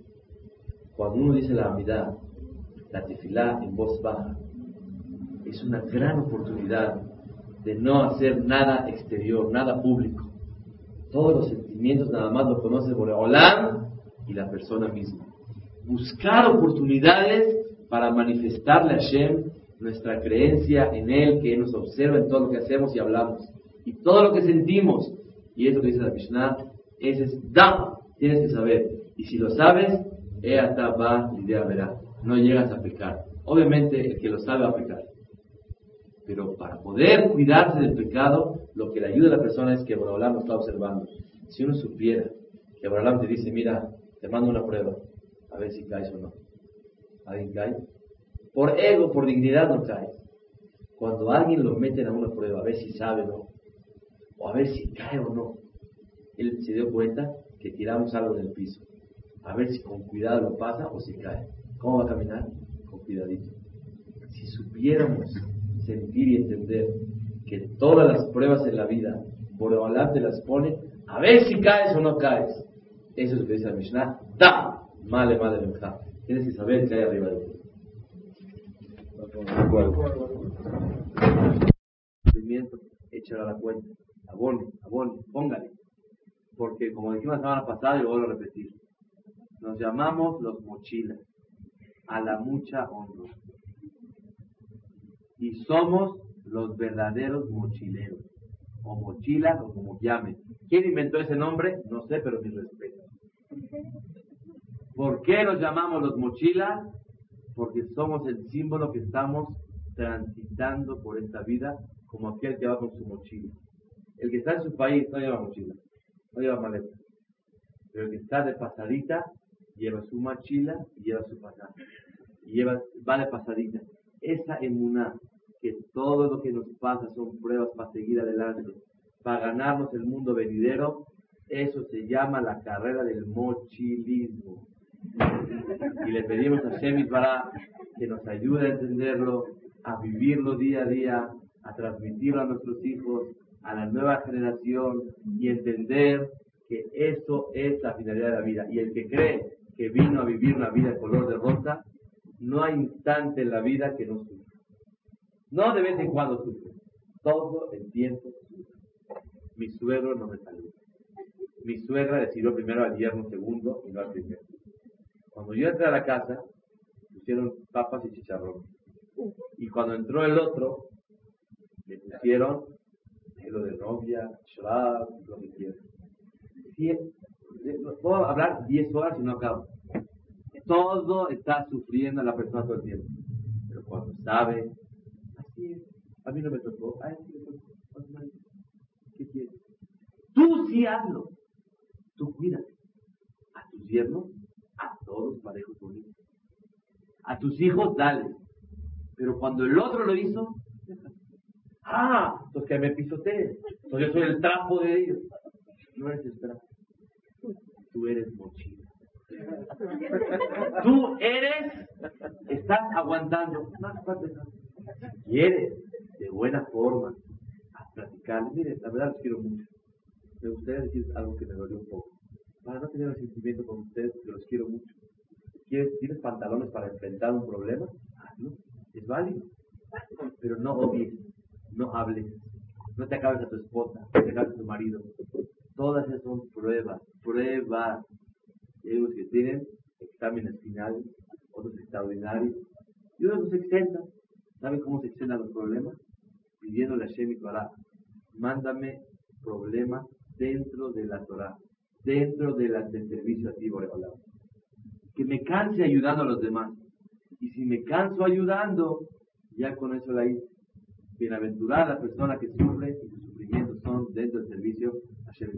Cuando uno dice la amidad, la tefilá en voz baja, es una gran oportunidad de no hacer nada exterior, nada público. Todos los sentimientos nada más lo conoce Boreolam y la persona misma. Buscar oportunidades para manifestarle a Hashem nuestra creencia en Él, que Él nos observa en todo lo que hacemos y hablamos. Y todo lo que sentimos. Y eso que dice la Mishnah, ese es da, tienes que saber. Y si lo sabes, Eata va idea verá. No llegas a pecar. Obviamente el que lo sabe va a pecar. Pero para poder cuidarse del pecado, lo que le ayuda a la persona es que Borolam lo está observando. Si uno supiera que Borolam te dice, mira, te mando una prueba, a ver si caes o no. ¿Alguien cae? Por ego, por dignidad no cae. Cuando alguien lo meten a una prueba, a ver si sabe o no, o a ver si cae o no, él se dio cuenta que tiramos algo del piso. A ver si con cuidado lo pasa o si cae. ¿Cómo va a caminar? Con cuidadito. Si supiéramos sentir y entender que todas las pruebas en la vida, por te las pone, a ver si caes o no caes. Eso es lo que dice la Mishnah. Da, male, male, menja. Tienes que saber que hay arriba de ti. Sufrimiento, échale a la cuenta. Abone, abone, póngale porque como dijimos la semana pasada, y lo vuelvo a repetir, nos llamamos los mochilas, a la mucha honra. Y somos los verdaderos mochileros. o mochila, o como llamen. ¿Quién inventó ese nombre? No sé, pero mi respeto. ¿Por qué los llamamos los mochilas? Porque somos el símbolo que estamos transitando por esta vida como aquel que va con su mochila. El que está en su país no lleva mochila, no lleva maleta. Pero el que está de pasadita lleva su mochila y lleva su pasaje. Y lleva, va de pasadita. Esa emuná, que todo lo que nos pasa son pruebas para seguir adelante, para ganarnos el mundo venidero, eso se llama la carrera del mochilismo. Y le pedimos a Shemit para que nos ayude a entenderlo, a vivirlo día a día, a transmitirlo a nuestros hijos, a la nueva generación y entender que eso es la finalidad de la vida. Y el que cree que vino a vivir una vida de color de rosa, no hay instante en la vida que no sufra. No de vez en cuando sufre, todo el tiempo sufre. Mi suegro no me saluda. Mi suegra decidió primero al yerno segundo y no al primero. Cuando yo entré a la casa, pusieron papas y chicharrón. Y cuando entró el otro, le pusieron lo de novia, shrab, lo que quieran. puedo hablar 10 horas y no acabo. Todo está sufriendo la persona todo el tiempo. Pero cuando sabe, así es. A mí no me tocó, a él sí me tocó. ¿Qué quieres? Tú sí hazlo. Tú cuídate. A tus yernos, a todos parejos bonitos. A tus hijos, dale. Pero cuando el otro lo hizo, Ah, pues que me pisotees. Entonces yo soy el trapo de ellos. No eres el trapo. Tú eres mochila. Tú eres, estás aguantando. Si quieres, de buena forma, a platicar. Miren, la verdad los quiero mucho. Me gustaría decir algo que me dolió un poco. Para no tener sentimiento con ustedes, que los quiero mucho. ¿Tienes pantalones para enfrentar un problema? Hazlo. Es válido. Pero no odies no hables, no te acabes a tu esposa, no te acabes a tu marido. Todas esas son pruebas, pruebas. Unos que tienen exámenes finales, otros extraordinarios, y otros se exentan. ¿Saben cómo se exentan los problemas? Pidiéndole a Shem Torah, mándame problemas dentro de la Torah, dentro del servicio a ti, Boreolam. Que me canse ayudando a los demás. Y si me canso ayudando, ya con eso la hice. Bienaventurada la persona que sufre y sus sufrimientos son dentro del servicio a Shem